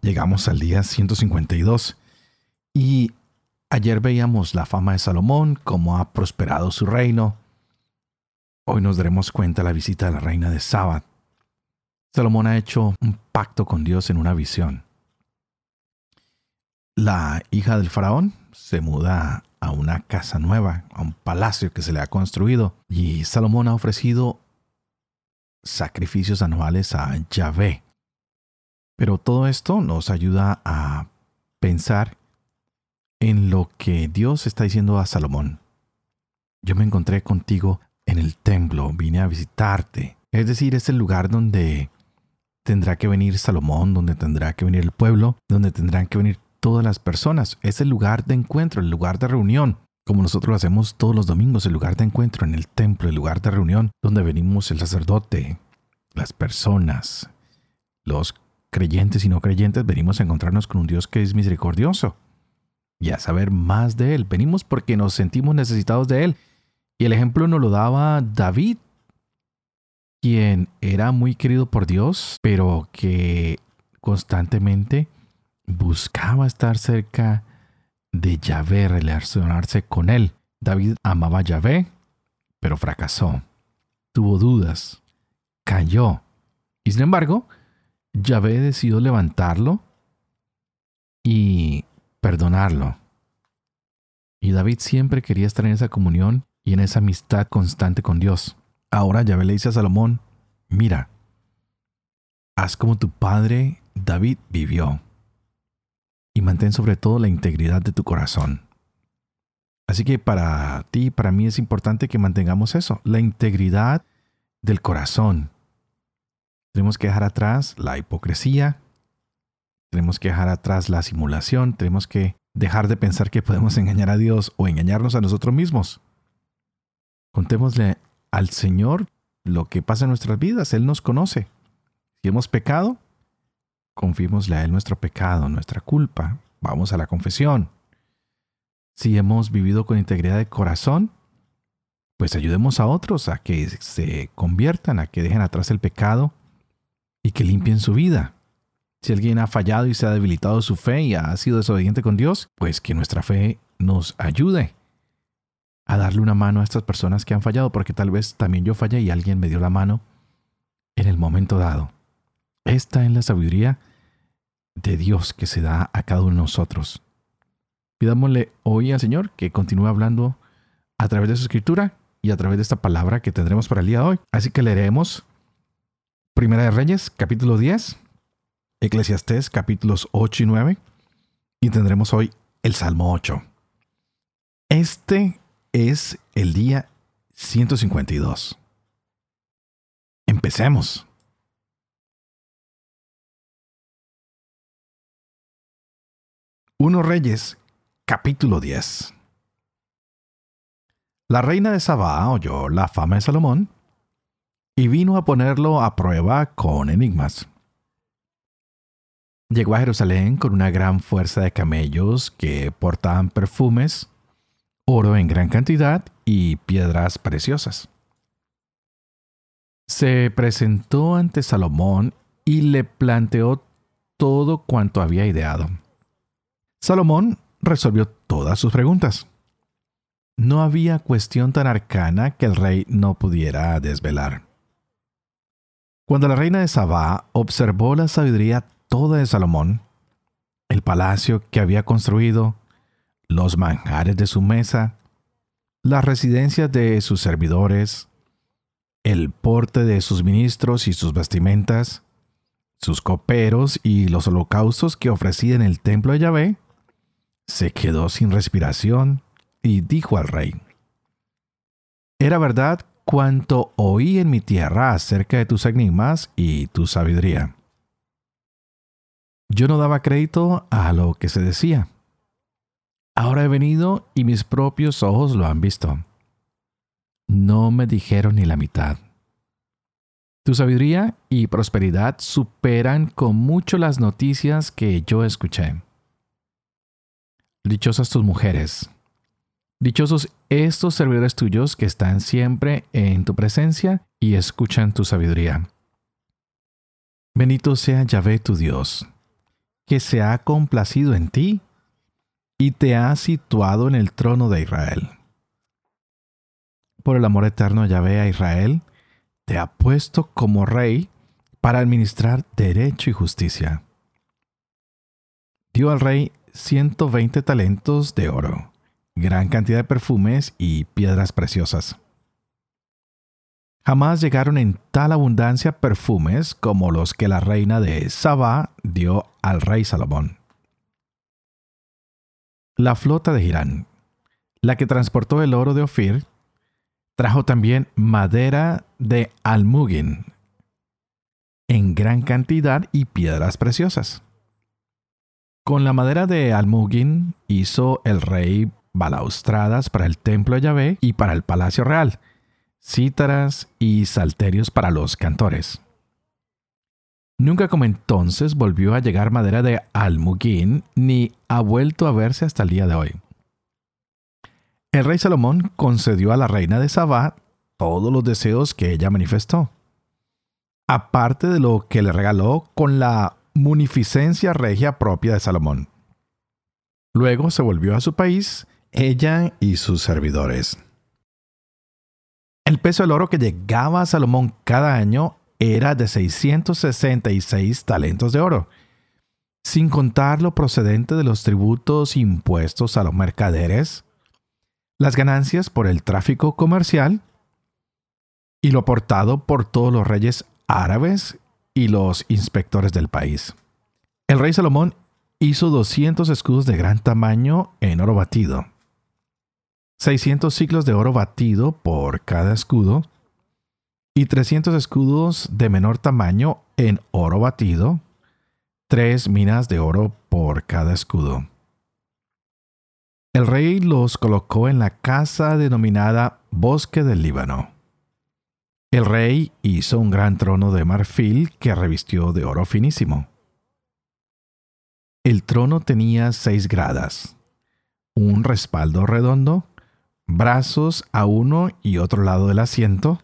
Llegamos al día 152 y ayer veíamos la fama de Salomón, cómo ha prosperado su reino. Hoy nos daremos cuenta de la visita de la reina de Sabat. Salomón ha hecho un pacto con Dios en una visión. La hija del faraón se muda a una casa nueva, a un palacio que se le ha construido, y Salomón ha ofrecido sacrificios anuales a Yahvé, pero todo esto nos ayuda a pensar en lo que Dios está diciendo a Salomón. Yo me encontré contigo en el templo, vine a visitarte. Es decir, es el lugar donde tendrá que venir Salomón, donde tendrá que venir el pueblo, donde tendrán que venir todas las personas. Es el lugar de encuentro, el lugar de reunión. Como nosotros lo hacemos todos los domingos, el lugar de encuentro en el templo, el lugar de reunión, donde venimos el sacerdote, las personas, los creyentes y no creyentes, venimos a encontrarnos con un Dios que es misericordioso y a saber más de Él. Venimos porque nos sentimos necesitados de Él. Y el ejemplo nos lo daba David, quien era muy querido por Dios, pero que constantemente buscaba estar cerca de Yahvé, relacionarse con Él. David amaba a Yahvé, pero fracasó. Tuvo dudas, cayó. Y sin embargo, Yahvé decidió levantarlo y perdonarlo. Y David siempre quería estar en esa comunión y en esa amistad constante con Dios. Ahora Yahvé le dice a Salomón, mira, haz como tu padre David vivió y mantén sobre todo la integridad de tu corazón. Así que para ti y para mí es importante que mantengamos eso, la integridad del corazón, tenemos que dejar atrás la hipocresía, tenemos que dejar atrás la simulación, tenemos que dejar de pensar que podemos engañar a Dios o engañarnos a nosotros mismos. Contémosle al Señor lo que pasa en nuestras vidas, Él nos conoce. Si hemos pecado, confiémosle a Él nuestro pecado, nuestra culpa, vamos a la confesión. Si hemos vivido con integridad de corazón, pues ayudemos a otros a que se conviertan, a que dejen atrás el pecado y que limpien su vida. Si alguien ha fallado y se ha debilitado su fe y ha sido desobediente con Dios, pues que nuestra fe nos ayude a darle una mano a estas personas que han fallado, porque tal vez también yo fallé y alguien me dio la mano en el momento dado. Esta es la sabiduría de Dios que se da a cada uno de nosotros. Pidámosle hoy al Señor que continúe hablando a través de su escritura y a través de esta palabra que tendremos para el día de hoy. Así que leeremos Primera de Reyes, capítulo 10, Eclesiastés, capítulos 8 y 9, y tendremos hoy el Salmo 8. Este es el día 152. Empecemos. Uno Reyes, capítulo 10. La reina de Sabá oyó la fama de Salomón y vino a ponerlo a prueba con enigmas. Llegó a Jerusalén con una gran fuerza de camellos que portaban perfumes, oro en gran cantidad y piedras preciosas. Se presentó ante Salomón y le planteó todo cuanto había ideado. Salomón resolvió todas sus preguntas. No había cuestión tan arcana que el rey no pudiera desvelar. Cuando la reina de Sabá observó la sabiduría toda de Salomón, el palacio que había construido, los manjares de su mesa, las residencias de sus servidores, el porte de sus ministros y sus vestimentas, sus coperos y los holocaustos que ofrecía en el templo de Yahvé, se quedó sin respiración y dijo al rey, Era verdad cuanto oí en mi tierra acerca de tus enigmas y tu sabiduría. Yo no daba crédito a lo que se decía. Ahora he venido y mis propios ojos lo han visto. No me dijeron ni la mitad. Tu sabiduría y prosperidad superan con mucho las noticias que yo escuché. Dichosas tus mujeres. Dichosos estos servidores tuyos que están siempre en tu presencia y escuchan tu sabiduría. Bendito sea Yahvé tu Dios, que se ha complacido en ti y te ha situado en el trono de Israel. Por el amor eterno Yahvé a Israel, te ha puesto como rey para administrar derecho y justicia. Dio al rey 120 talentos de oro, gran cantidad de perfumes y piedras preciosas. Jamás llegaron en tal abundancia perfumes como los que la reina de Sabá dio al rey Salomón. La flota de Irán, la que transportó el oro de Ofir, trajo también madera de almugin en gran cantidad y piedras preciosas. Con la madera de almugin hizo el rey balaustradas para el templo de Yahvé y para el palacio real, cítaras y salterios para los cantores. Nunca como entonces volvió a llegar madera de almugín, ni ha vuelto a verse hasta el día de hoy. El rey Salomón concedió a la reina de Sabá todos los deseos que ella manifestó, aparte de lo que le regaló con la munificencia regia propia de Salomón. Luego se volvió a su país, ella y sus servidores. El peso del oro que llegaba a Salomón cada año era de 666 talentos de oro, sin contar lo procedente de los tributos impuestos a los mercaderes, las ganancias por el tráfico comercial y lo aportado por todos los reyes árabes y los inspectores del país. El rey Salomón hizo 200 escudos de gran tamaño en oro batido 600 ciclos de oro batido por cada escudo y 300 escudos de menor tamaño en oro batido, tres minas de oro por cada escudo. El rey los colocó en la casa denominada Bosque del Líbano. El rey hizo un gran trono de marfil que revistió de oro finísimo. El trono tenía seis gradas, un respaldo redondo brazos a uno y otro lado del asiento,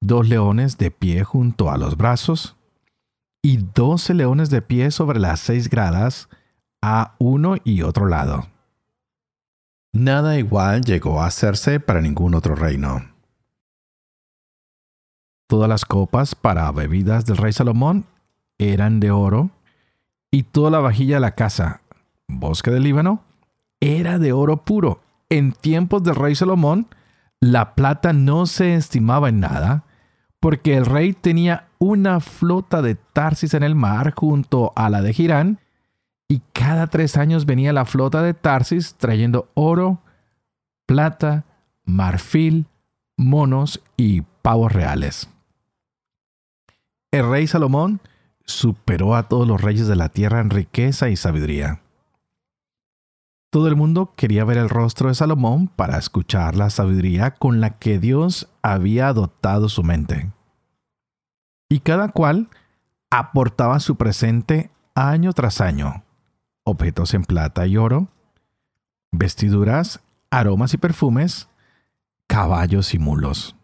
dos leones de pie junto a los brazos y doce leones de pie sobre las seis gradas a uno y otro lado. Nada igual llegó a hacerse para ningún otro reino. Todas las copas para bebidas del rey Salomón eran de oro, y toda la vajilla de la casa, bosque del Líbano, era de oro puro, en tiempos del rey Salomón, la plata no se estimaba en nada, porque el rey tenía una flota de Tarsis en el mar junto a la de Girán, y cada tres años venía la flota de Tarsis trayendo oro, plata, marfil, monos y pavos reales. El rey Salomón superó a todos los reyes de la tierra en riqueza y sabiduría. Todo el mundo quería ver el rostro de Salomón para escuchar la sabiduría con la que Dios había dotado su mente. Y cada cual aportaba su presente año tras año, objetos en plata y oro, vestiduras, aromas y perfumes, caballos y mulos.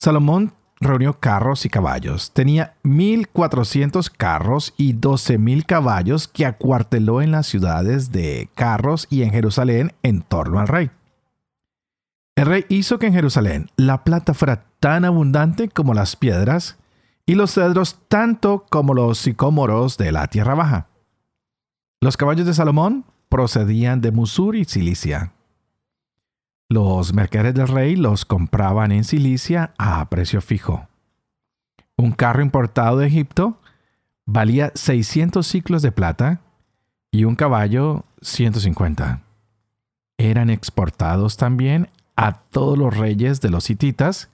Salomón reunió carros y caballos. Tenía 1.400 carros y 12.000 caballos que acuarteló en las ciudades de carros y en Jerusalén en torno al rey. El rey hizo que en Jerusalén la plata fuera tan abundante como las piedras y los cedros tanto como los sicómoros de la tierra baja. Los caballos de Salomón procedían de Musur y Cilicia. Los mercaderes del rey los compraban en Cilicia a precio fijo. Un carro importado de Egipto valía 600 ciclos de plata y un caballo 150. Eran exportados también a todos los reyes de los hititas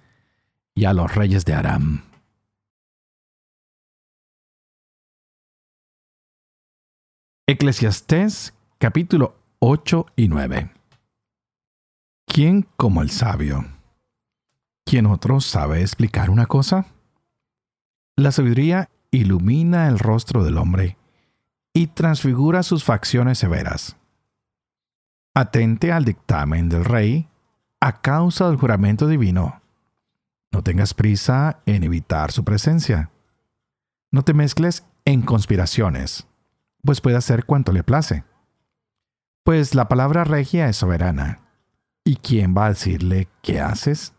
y a los reyes de Aram. Eclesiastés capítulo 8 y 9. ¿Quién como el sabio? ¿Quién otro sabe explicar una cosa? La sabiduría ilumina el rostro del hombre y transfigura sus facciones severas. Atente al dictamen del rey a causa del juramento divino. No tengas prisa en evitar su presencia. No te mezcles en conspiraciones, pues puede hacer cuanto le place. Pues la palabra regia es soberana. ¿Y quién va a decirle qué haces?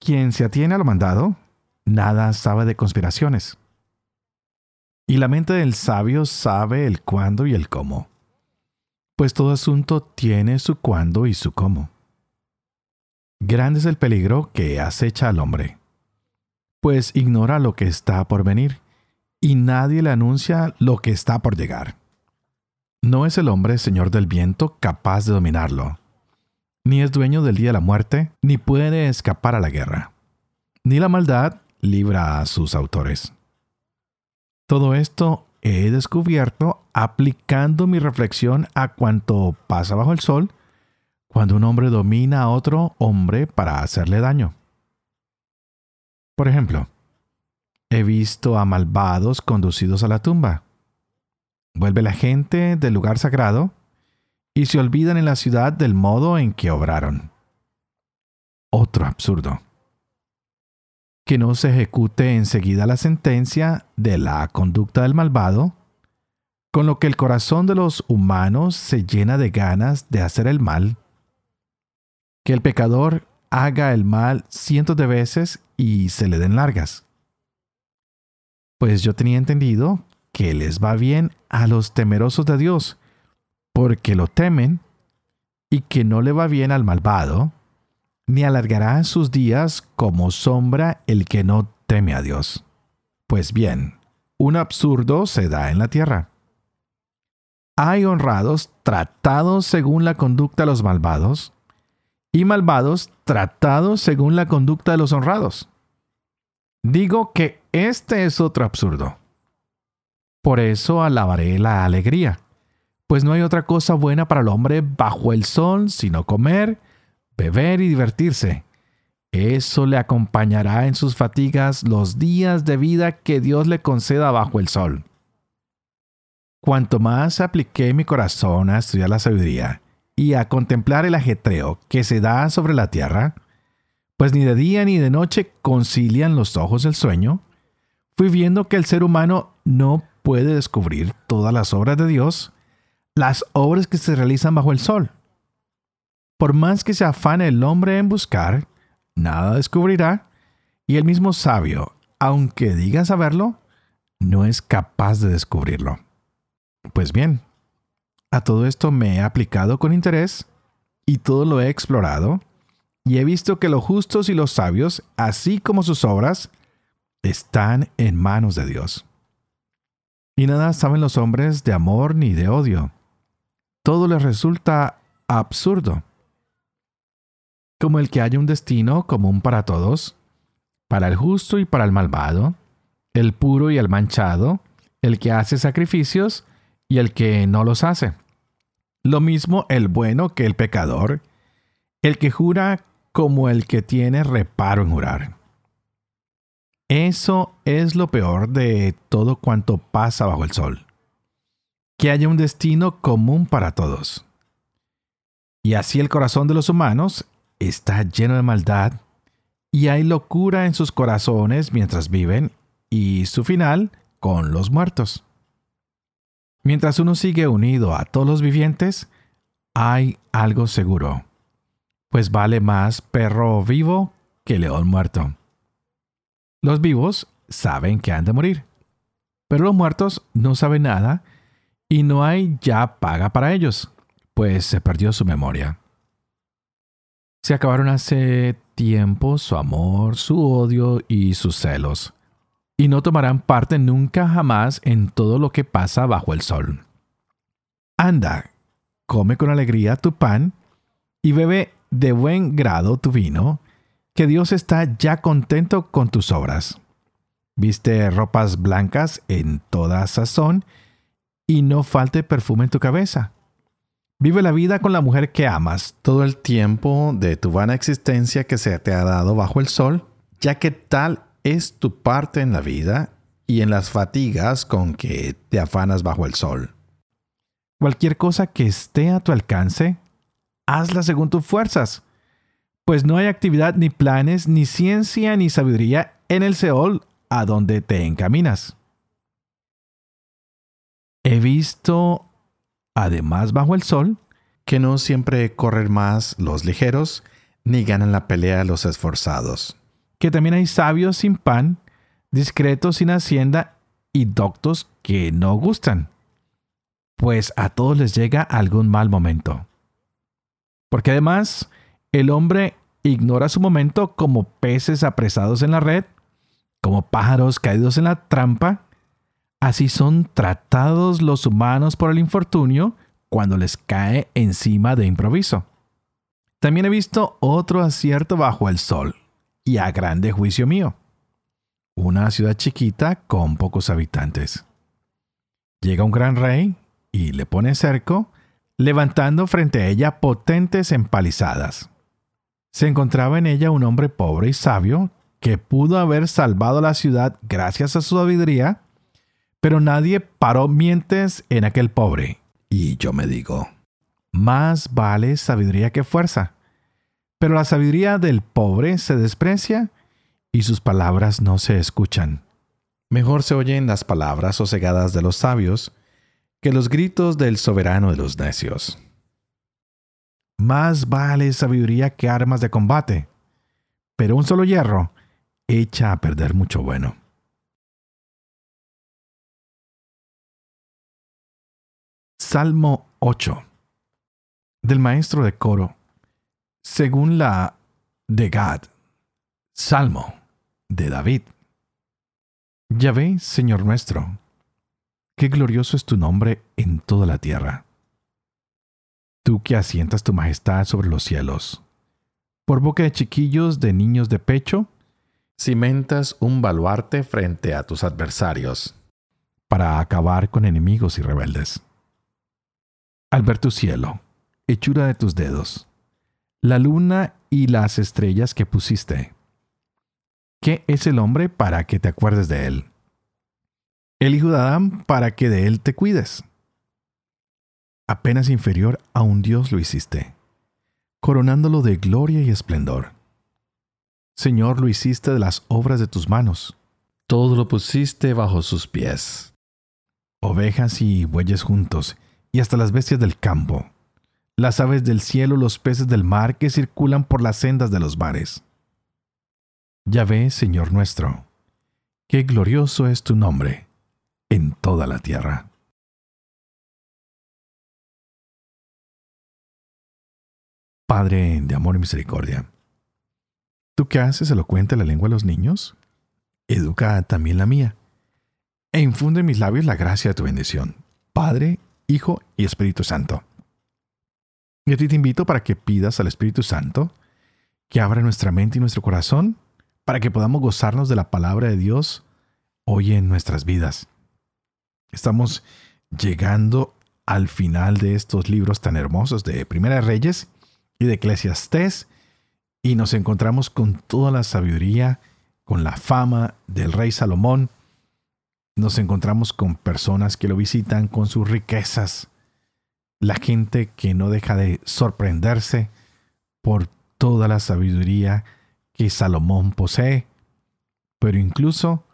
Quien se atiene a lo mandado, nada sabe de conspiraciones. Y la mente del sabio sabe el cuándo y el cómo, pues todo asunto tiene su cuándo y su cómo. Grande es el peligro que acecha al hombre, pues ignora lo que está por venir, y nadie le anuncia lo que está por llegar. No es el hombre señor del viento capaz de dominarlo, ni es dueño del día de la muerte, ni puede escapar a la guerra. Ni la maldad libra a sus autores. Todo esto he descubierto aplicando mi reflexión a cuanto pasa bajo el sol cuando un hombre domina a otro hombre para hacerle daño. Por ejemplo, he visto a malvados conducidos a la tumba. Vuelve la gente del lugar sagrado y se olvidan en la ciudad del modo en que obraron. Otro absurdo. Que no se ejecute enseguida la sentencia de la conducta del malvado, con lo que el corazón de los humanos se llena de ganas de hacer el mal. Que el pecador haga el mal cientos de veces y se le den largas. Pues yo tenía entendido que les va bien a los temerosos de Dios, porque lo temen, y que no le va bien al malvado, ni alargará sus días como sombra el que no teme a Dios. Pues bien, un absurdo se da en la tierra. Hay honrados tratados según la conducta de los malvados, y malvados tratados según la conducta de los honrados. Digo que este es otro absurdo. Por eso alabaré la alegría, pues no hay otra cosa buena para el hombre bajo el sol sino comer, beber y divertirse. Eso le acompañará en sus fatigas los días de vida que Dios le conceda bajo el sol. Cuanto más apliqué mi corazón a estudiar la sabiduría y a contemplar el ajetreo que se da sobre la tierra, pues ni de día ni de noche concilian los ojos el sueño, fui viendo que el ser humano no puede descubrir todas las obras de Dios, las obras que se realizan bajo el sol. Por más que se afane el hombre en buscar, nada descubrirá, y el mismo sabio, aunque diga saberlo, no es capaz de descubrirlo. Pues bien, a todo esto me he aplicado con interés y todo lo he explorado, y he visto que los justos y los sabios, así como sus obras, están en manos de Dios. Y nada saben los hombres de amor ni de odio. Todo les resulta absurdo. Como el que haya un destino común para todos, para el justo y para el malvado, el puro y el manchado, el que hace sacrificios y el que no los hace. Lo mismo el bueno que el pecador, el que jura como el que tiene reparo en jurar. Eso es lo peor de todo cuanto pasa bajo el sol. Que haya un destino común para todos. Y así el corazón de los humanos está lleno de maldad y hay locura en sus corazones mientras viven y su final con los muertos. Mientras uno sigue unido a todos los vivientes, hay algo seguro, pues vale más perro vivo que león muerto. Los vivos saben que han de morir, pero los muertos no saben nada y no hay ya paga para ellos, pues se perdió su memoria. Se acabaron hace tiempo su amor, su odio y sus celos, y no tomarán parte nunca jamás en todo lo que pasa bajo el sol. Anda, come con alegría tu pan y bebe de buen grado tu vino, que Dios está ya contento con tus obras. Viste ropas blancas en toda sazón y no falte perfume en tu cabeza. Vive la vida con la mujer que amas todo el tiempo de tu vana existencia que se te ha dado bajo el sol, ya que tal es tu parte en la vida y en las fatigas con que te afanas bajo el sol. Cualquier cosa que esté a tu alcance, hazla según tus fuerzas, pues no hay actividad ni planes, ni ciencia, ni sabiduría en el Seol a donde te encaminas. He visto además bajo el sol, que no siempre corren más los ligeros, ni ganan la pelea los esforzados. Que también hay sabios sin pan, discretos sin hacienda y doctos que no gustan, pues a todos les llega algún mal momento. Porque además, el hombre ignora su momento como peces apresados en la red, como pájaros caídos en la trampa, Así son tratados los humanos por el infortunio cuando les cae encima de improviso. También he visto otro acierto bajo el sol, y a grande juicio mío. Una ciudad chiquita con pocos habitantes. Llega un gran rey y le pone cerco, levantando frente a ella potentes empalizadas. Se encontraba en ella un hombre pobre y sabio que pudo haber salvado la ciudad gracias a su sabiduría pero nadie paró mientes en aquel pobre. Y yo me digo, más vale sabiduría que fuerza. Pero la sabiduría del pobre se desprecia y sus palabras no se escuchan. Mejor se oyen las palabras sosegadas de los sabios que los gritos del soberano de los necios. Más vale sabiduría que armas de combate, pero un solo hierro echa a perder mucho bueno. Salmo 8 del maestro de coro, según la de Gad. Salmo de David. Yahvé, Señor nuestro, qué glorioso es tu nombre en toda la tierra. Tú que asientas tu majestad sobre los cielos, por boca de chiquillos de niños de pecho, cimentas un baluarte frente a tus adversarios, para acabar con enemigos y rebeldes al ver tu cielo, hechura de tus dedos, la luna y las estrellas que pusiste. ¿Qué es el hombre para que te acuerdes de él? El hijo de Adán para que de él te cuides. Apenas inferior a un Dios lo hiciste, coronándolo de gloria y esplendor. Señor, lo hiciste de las obras de tus manos. Todo lo pusiste bajo sus pies. Ovejas y bueyes juntos, y hasta las bestias del campo, las aves del cielo, los peces del mar que circulan por las sendas de los mares. Ya ve, Señor nuestro, qué glorioso es tu nombre en toda la tierra. Padre de amor y misericordia, ¿tú qué haces elocuente la lengua a los niños? Educa también la mía, e infunde en mis labios la gracia de tu bendición. Padre, Hijo y Espíritu Santo. Y a ti te invito para que pidas al Espíritu Santo que abra nuestra mente y nuestro corazón para que podamos gozarnos de la palabra de Dios hoy en nuestras vidas. Estamos llegando al final de estos libros tan hermosos de Primera Reyes y de Eclesiastés y nos encontramos con toda la sabiduría, con la fama del rey Salomón nos encontramos con personas que lo visitan con sus riquezas, la gente que no deja de sorprenderse por toda la sabiduría que Salomón posee, pero incluso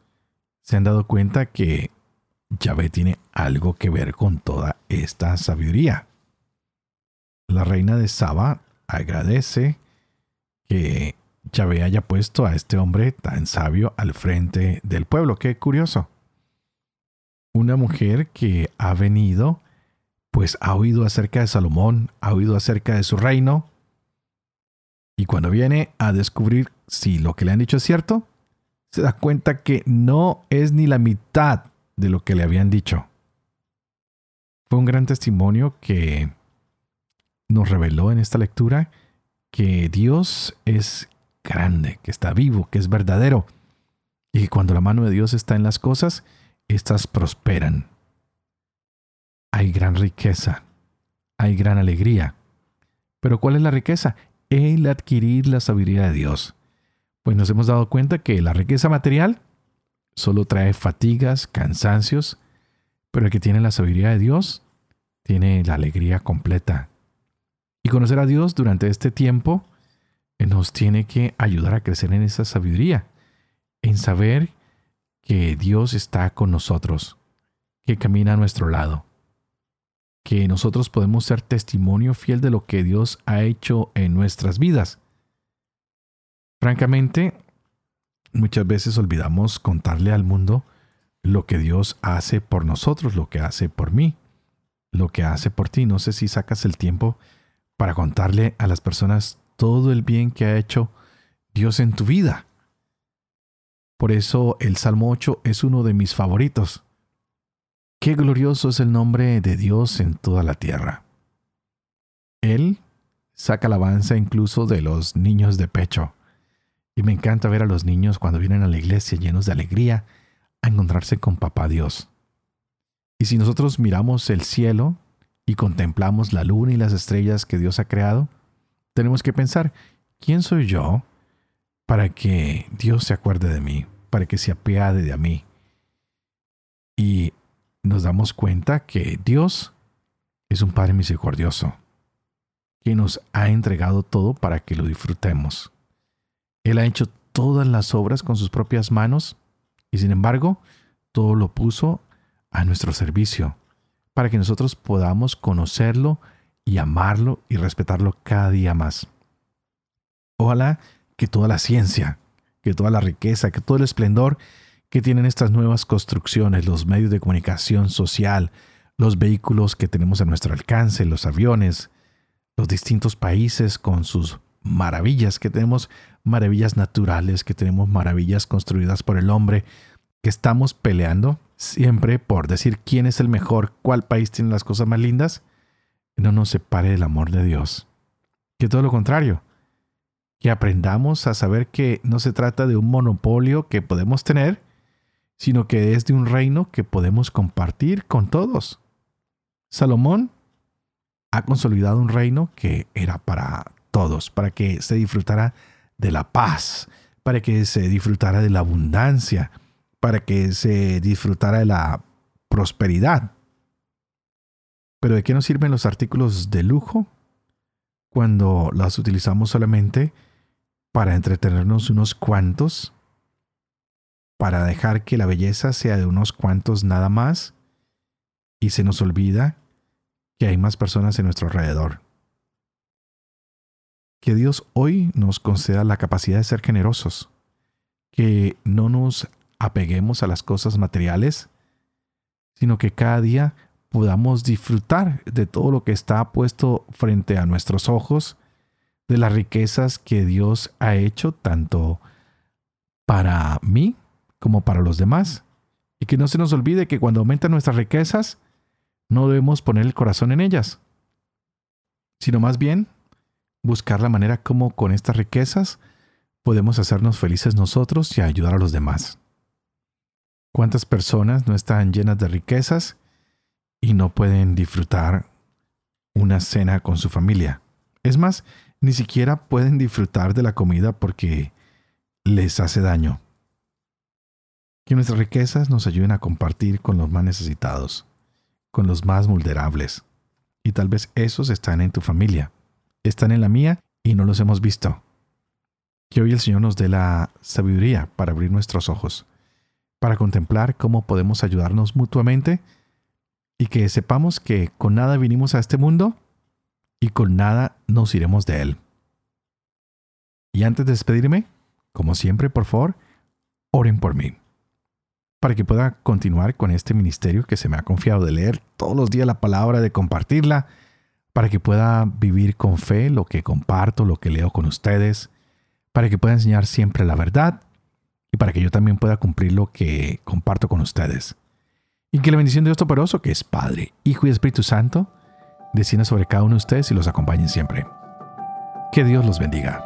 se han dado cuenta que Yahvé tiene algo que ver con toda esta sabiduría. La reina de Saba agradece que Yahvé haya puesto a este hombre tan sabio al frente del pueblo. Qué curioso una mujer que ha venido, pues ha oído acerca de Salomón, ha oído acerca de su reino, y cuando viene a descubrir si lo que le han dicho es cierto, se da cuenta que no es ni la mitad de lo que le habían dicho. Fue un gran testimonio que nos reveló en esta lectura que Dios es grande, que está vivo, que es verdadero, y que cuando la mano de Dios está en las cosas, estas prosperan. hay gran riqueza, hay gran alegría. Pero ¿cuál es la riqueza? El adquirir la sabiduría de Dios. Pues nos hemos dado cuenta que la riqueza material solo trae fatigas, cansancios, pero el que tiene la sabiduría de Dios tiene la alegría completa. Y conocer a Dios durante este tiempo nos tiene que ayudar a crecer en esa sabiduría, en saber que Dios está con nosotros, que camina a nuestro lado, que nosotros podemos ser testimonio fiel de lo que Dios ha hecho en nuestras vidas. Francamente, muchas veces olvidamos contarle al mundo lo que Dios hace por nosotros, lo que hace por mí, lo que hace por ti. No sé si sacas el tiempo para contarle a las personas todo el bien que ha hecho Dios en tu vida. Por eso el Salmo 8 es uno de mis favoritos. Qué glorioso es el nombre de Dios en toda la tierra. Él saca alabanza incluso de los niños de pecho. Y me encanta ver a los niños cuando vienen a la iglesia llenos de alegría a encontrarse con Papá Dios. Y si nosotros miramos el cielo y contemplamos la luna y las estrellas que Dios ha creado, tenemos que pensar, ¿quién soy yo para que Dios se acuerde de mí, para que se apiade de mí? Y nos damos cuenta que Dios es un Padre misericordioso, que nos ha entregado todo para que lo disfrutemos. Él ha hecho todas las obras con sus propias manos y sin embargo todo lo puso a nuestro servicio para que nosotros podamos conocerlo y amarlo y respetarlo cada día más. Ojalá que toda la ciencia, que toda la riqueza, que todo el esplendor que tienen estas nuevas construcciones, los medios de comunicación social, los vehículos que tenemos a nuestro alcance, los aviones, los distintos países con sus maravillas, que tenemos maravillas naturales, que tenemos maravillas construidas por el hombre, que estamos peleando siempre por decir quién es el mejor, cuál país tiene las cosas más lindas, no nos separe del amor de Dios. Que todo lo contrario, que aprendamos a saber que no se trata de un monopolio que podemos tener, sino que es de un reino que podemos compartir con todos. Salomón ha consolidado un reino que era para todos, para que se disfrutara de la paz, para que se disfrutara de la abundancia, para que se disfrutara de la prosperidad. Pero ¿de qué nos sirven los artículos de lujo cuando las utilizamos solamente para entretenernos unos cuantos? Para dejar que la belleza sea de unos cuantos nada más y se nos olvida que hay más personas en nuestro alrededor. Que Dios hoy nos conceda la capacidad de ser generosos, que no nos apeguemos a las cosas materiales, sino que cada día podamos disfrutar de todo lo que está puesto frente a nuestros ojos, de las riquezas que Dios ha hecho tanto para mí como para los demás. Y que no se nos olvide que cuando aumentan nuestras riquezas, no debemos poner el corazón en ellas, sino más bien buscar la manera como con estas riquezas podemos hacernos felices nosotros y ayudar a los demás. ¿Cuántas personas no están llenas de riquezas y no pueden disfrutar una cena con su familia. Es más, ni siquiera pueden disfrutar de la comida porque les hace daño. Que nuestras riquezas nos ayuden a compartir con los más necesitados, con los más vulnerables. Y tal vez esos están en tu familia, están en la mía y no los hemos visto. Que hoy el Señor nos dé la sabiduría para abrir nuestros ojos, para contemplar cómo podemos ayudarnos mutuamente y que sepamos que con nada vinimos a este mundo y con nada nos iremos de él. Y antes de despedirme, como siempre, por favor, oren por mí, para que pueda continuar con este ministerio que se me ha confiado de leer todos los días la palabra, de compartirla, para que pueda vivir con fe lo que comparto, lo que leo con ustedes, para que pueda enseñar siempre la verdad y para que yo también pueda cumplir lo que comparto con ustedes. Y que la bendición de Dios Toporoso, que es Padre, Hijo y Espíritu Santo, descienda sobre cada uno de ustedes y los acompañe siempre. Que Dios los bendiga.